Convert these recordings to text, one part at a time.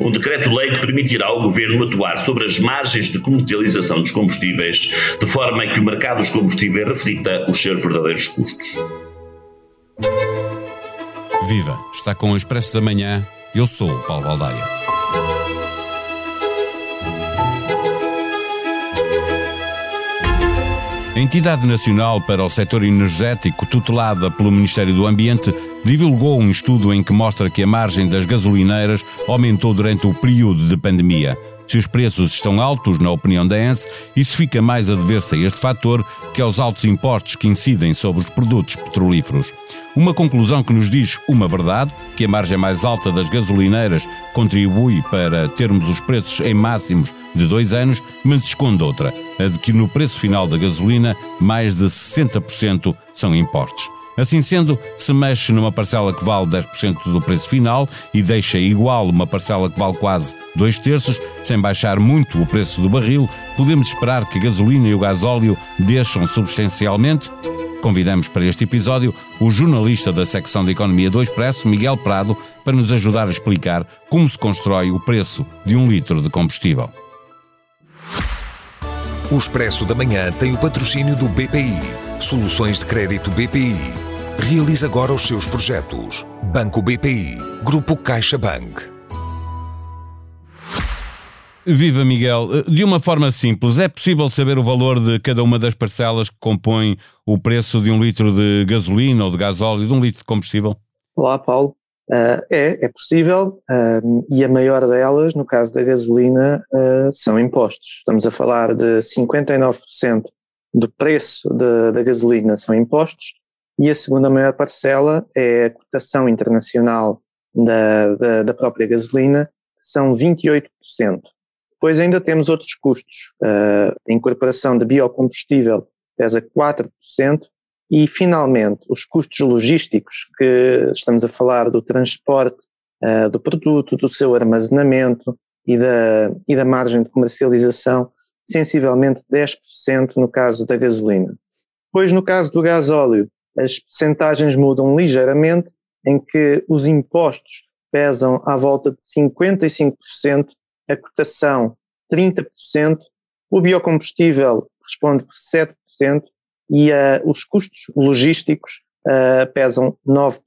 Um decreto-lei que permitirá ao Governo atuar sobre as margens de comercialização dos combustíveis, de forma a que o mercado dos combustíveis reflita os seus verdadeiros custos. Viva! Está com o Expresso da Manhã. Eu sou o Paulo Baldaia. A Entidade Nacional para o Setor Energético, tutelada pelo Ministério do Ambiente, divulgou um estudo em que mostra que a margem das gasolineiras aumentou durante o período de pandemia. Se os preços estão altos, na opinião da ENSE, isso fica mais a dever-se a este fator que aos altos impostos que incidem sobre os produtos petrolíferos. Uma conclusão que nos diz uma verdade, que a margem mais alta das gasolineiras contribui para termos os preços em máximos de dois anos, mas esconde outra, a de que no preço final da gasolina mais de 60% são impostos. Assim sendo, se mexe numa parcela que vale 10% do preço final e deixa igual uma parcela que vale quase dois terços, sem baixar muito o preço do barril, podemos esperar que a gasolina e o gasóleo deixam substancialmente? Convidamos para este episódio o jornalista da secção de Economia do Expresso, Miguel Prado, para nos ajudar a explicar como se constrói o preço de um litro de combustível. O Expresso da Manhã tem o patrocínio do BPI. Soluções de crédito BPI Realize agora os seus projetos. Banco BPI, Grupo CaixaBank. Viva Miguel, de uma forma simples, é possível saber o valor de cada uma das parcelas que compõem o preço de um litro de gasolina ou de gasóleo, de um litro de combustível? Olá Paulo, uh, é, é possível uh, e a maior delas, no caso da gasolina, uh, são impostos. Estamos a falar de 59% do preço de, da gasolina são impostos e a segunda maior parcela é a cotação internacional da, da, da própria gasolina, são 28%. Depois ainda temos outros custos. Uh, a incorporação de biocombustível pesa 4%, e finalmente os custos logísticos, que estamos a falar do transporte uh, do produto, do seu armazenamento e da, e da margem de comercialização, sensivelmente 10% no caso da gasolina. Depois, no caso do gasóleo, as percentagens mudam ligeiramente, em que os impostos pesam à volta de 55%, a cotação 30%, o biocombustível responde por 7% e uh, os custos logísticos uh, pesam 9%.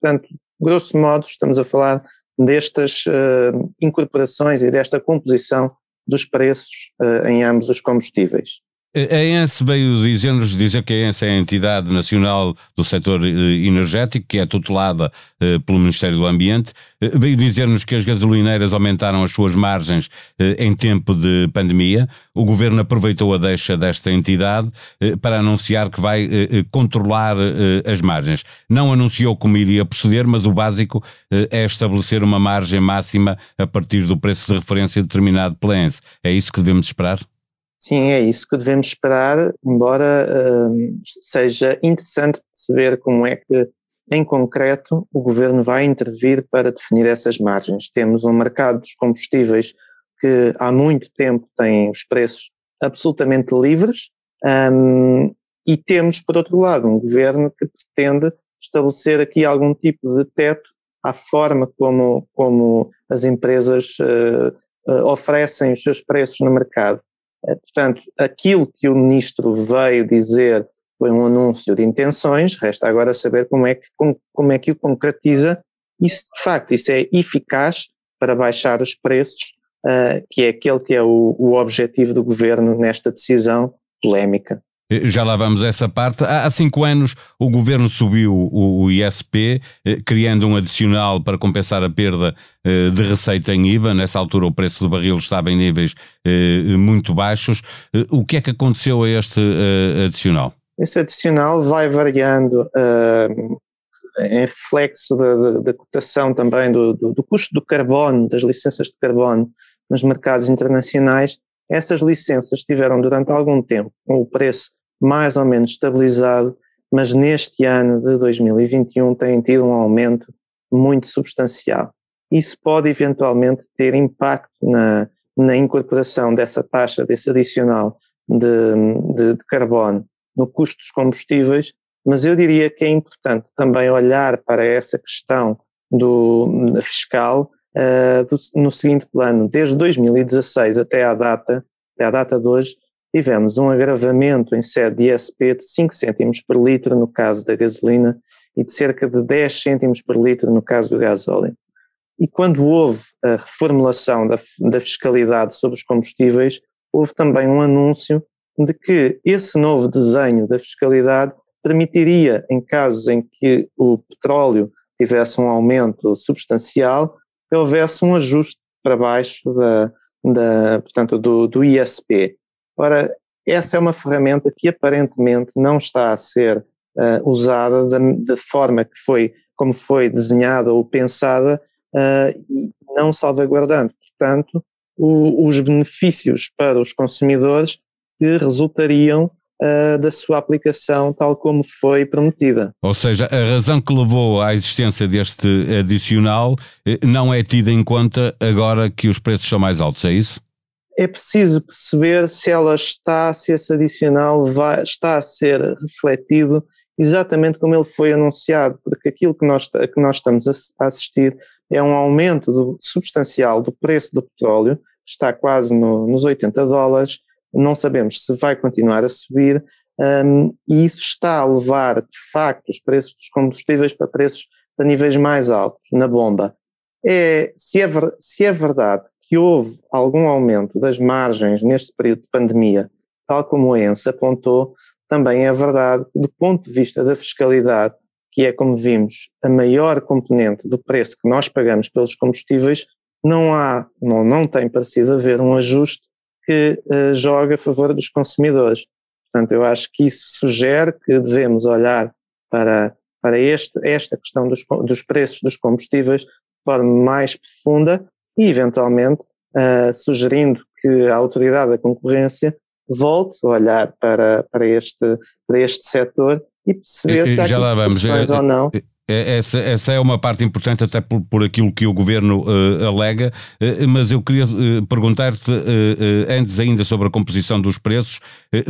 Portanto, grosso modo, estamos a falar destas uh, incorporações e desta composição dos preços em ambos os combustíveis. A ENSE veio dizer-nos, dizer que a ENSE é a entidade nacional do setor eh, energético, que é tutelada eh, pelo Ministério do Ambiente, eh, veio dizer-nos que as gasolineiras aumentaram as suas margens em tempo de pandemia. O Governo aproveitou a deixa desta entidade para anunciar que vai controlar as margens. Não anunciou como iria proceder, mas o básico é estabelecer uma margem máxima a partir do preço de referência determinado pela ENSE. É isso que devemos esperar? Sim, é isso que devemos esperar, embora uh, seja interessante perceber como é que, em concreto, o governo vai intervir para definir essas margens. Temos um mercado dos combustíveis que há muito tempo tem os preços absolutamente livres, um, e temos, por outro lado, um governo que pretende estabelecer aqui algum tipo de teto à forma como, como as empresas uh, uh, oferecem os seus preços no mercado. Eh, portanto, aquilo que o ministro veio dizer foi um anúncio de intenções, resta agora saber como é que, como, é que o concretiza e se de facto isso é eficaz para baixar os preços, uh, que é aquele que é o, o objetivo do governo nesta decisão polémica. Eh, já lá vamos a essa parte. Há cinco anos o governo subiu o, ISP, eh, criando um adicional para compensar a perda eh, de receita em IVA. Nessa altura o preço do barril estava em níveis muito baixos. O que é que aconteceu a este adicional? Esse adicional vai variando uh, em reflexo da, da, cotação também do, do, do custo do carbono, das licenças de carbono nos mercados internacionais essas licenças tiveram durante algum tempo o preço mais ou menos estabilizado, mas neste ano de 2021 têm tido um aumento muito substancial. Isso pode eventualmente ter impacto na, na incorporação dessa taxa, desse adicional de, de, de carbono no custo dos combustíveis, mas eu diria que é importante também olhar para essa questão do fiscal uh, do, no seguinte plano, desde 2016 até à data, até à data de hoje, tivemos um agravamento em sede de ISP de 5 cêntimos por litro no caso da gasolina e de cerca de 10 cêntimos por litro no caso do gasóleo. E quando houve a reformulação da, da fiscalidade sobre os combustíveis, houve também um anúncio de que esse novo desenho da fiscalidade permitiria, em casos em que o petróleo tivesse um aumento substancial, que houvesse um ajuste para baixo da, da, portanto, do, do ISP. Ora, essa é uma ferramenta que aparentemente não está a ser uh, usada da, da, forma que foi, como foi desenhada ou pensada, uh, e não salvaguardando, portanto, o, os benefícios para os consumidores que resultariam uh, da sua aplicação tal como foi prometida. Ou seja, a razão que levou à existência deste adicional eh, não é tida em conta agora que os preços são mais altos, é isso? É preciso perceber se ela está, se esse adicional vai, está a ser refletido exatamente como ele foi anunciado, porque aquilo que nós, que nós estamos a assistir é um aumento do, substancial do preço do petróleo, está quase no, nos 80 dólares, não sabemos se vai continuar a subir, um, e isso está a levar, de facto, os preços dos combustíveis para preços a níveis mais altos, na bomba. É, se, é, se é verdade que houve algum aumento das margens neste período de pandemia, tal como o ENS apontou, também é verdade do ponto de vista da fiscalidade, que é, como vimos, a maior componente do preço que nós pagamos pelos combustíveis, não há, não, não tem parecido haver um ajuste que uh, joga a favor dos consumidores. Portanto, eu acho que isso sugere que devemos olhar para, para este, esta questão dos, dos preços dos combustíveis de forma mais profunda e, eventualmente, uh, sugerindo que a autoridade da concorrência volte a olhar para, para, este, para este setor e perceber se há já lá vamos. ou não. É, essa, essa, é uma parte importante, até por, por aquilo que o governo uh, alega, uh, mas eu queria uh, perguntar-te, antes ainda sobre a composição dos preços,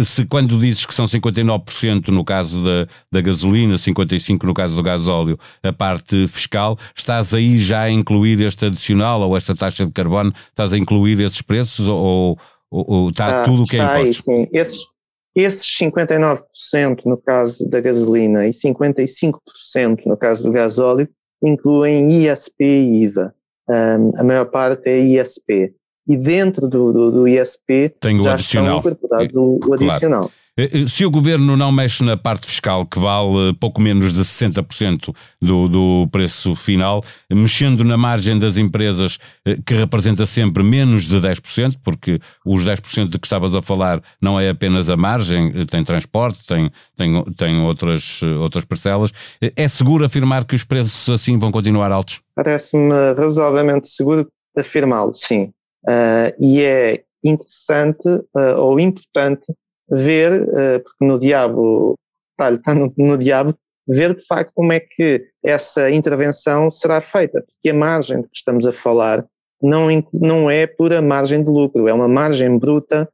se quando dizes que são 59% no caso da, da gasolina, 55% no caso do gasóleo, a parte fiscal, estás aí já a incluir este adicional ou esta taxa de carbono, estás a incluir esses preços ou, ou, ou está ah, tudo o que é imposto? Aí, sim. Esses, esses 59% no caso da gasolina e 55% no caso do gasóleo incluem ISP e IVA. Um, a maior parte é ISP. E dentro do, do, do ISP Tem já adicional. estão incorporados o, o adicional. Claro. Eh, eh, se o governo não mexe na parte fiscal, que vale pouco menos de 60% do, do preço final, mexendo na margem das empresas, eh, que representa sempre menos de 10%, porque os 10% de que estavas a falar não é apenas a margem, tem transporte, tem, tem, tem outras, outras parcelas, é seguro afirmar que os preços assim vão continuar altos? Parece-me razoavelmente seguro afirmá-lo, sim. Uh, e é interessante uh, ou importante ver, uh, porque no diabo, está no, diabo, ver de facto como é que essa intervenção será feita, porque a margem de que estamos a falar não, não é pura margem de lucro, é uma margem bruta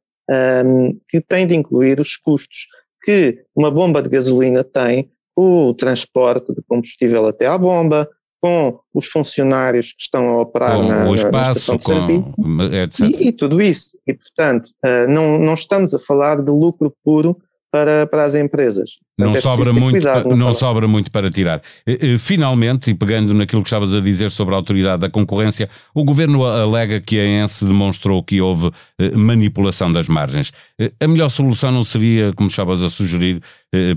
um, que tem de incluir os custos que uma bomba de gasolina tem, o transporte de combustível até à bomba, com os funcionários que estão a operar com na, espaço, na estação de serviço e, e, tudo isso. E, portanto, uh, não, não estamos a falar de lucro puro para, para as empresas. Não, é sobra muito, não sobra muito para tirar. Eh, eh, finalmente, e pegando naquilo que estavas a dizer sobre a autoridade da concorrência, o governo alega que a ENSE demonstrou que houve manipulação das margens. A melhor solução não seria, como estavas a sugerir,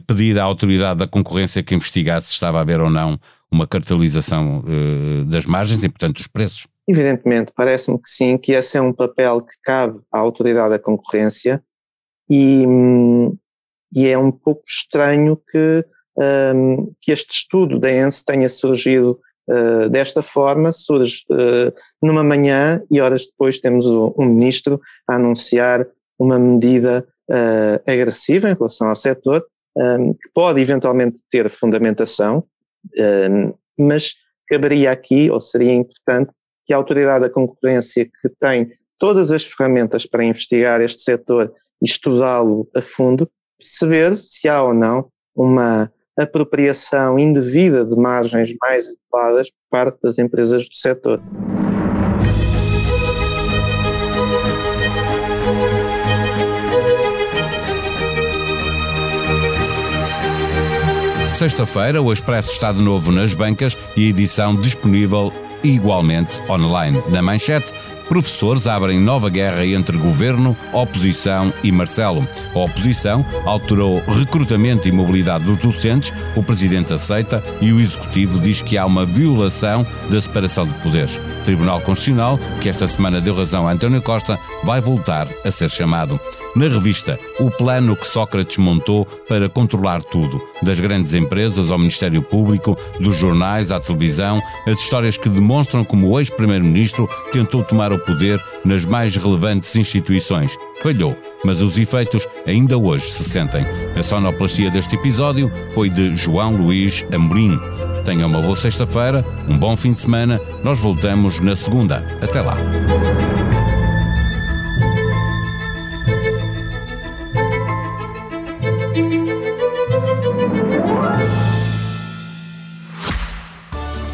pedir à autoridade da concorrência que investigasse se estava a haver ou não uma cartelização uh, das margens e, portanto, dos preços. Evidentemente, parece-me que sim, que esse é um papel que cabe à autoridade da concorrência e, e é um pouco estranho que, um, que este estudo da ENSE tenha surgido uh, desta forma, surge uh, numa manhã e horas depois temos o, um ministro a anunciar uma medida agressiva em relação ao setor, um, que pode eventualmente ter fundamentação, mas caberia aqui, ou seria importante, que a autoridade da concorrência, que tem todas as ferramentas para investigar este setor e estudá-lo a fundo, perceber se há ou não uma apropriação indevida de margens mais elevadas por parte das empresas do setor. Sexta-feira, o Expresso está de novo nas bancas e a edição disponível igualmente online. Na manchete, professores abrem nova guerra entre governo, oposição e Marcelo. A oposição alterou recrutamento e mobilidade dos docentes, o presidente aceita e o executivo diz que há uma violação da separação de poderes. Tribunal Constitucional, que esta semana deu razão a António Costa, vai voltar a ser chamado na revista o plano que Sócrates montou para controlar tudo, das grandes empresas ao Ministério Público, dos jornais à televisão, as histórias que demonstram como o ex-primeiro-ministro tentou tomar o poder nas mais relevantes instituições. Falhou, mas os efeitos ainda hoje se sentem. A sonoplastia deste episódio foi de João Luís Amorim. Tenha uma boa sexta-feira, um bom fim de semana. Nós voltamos na segunda. Até lá.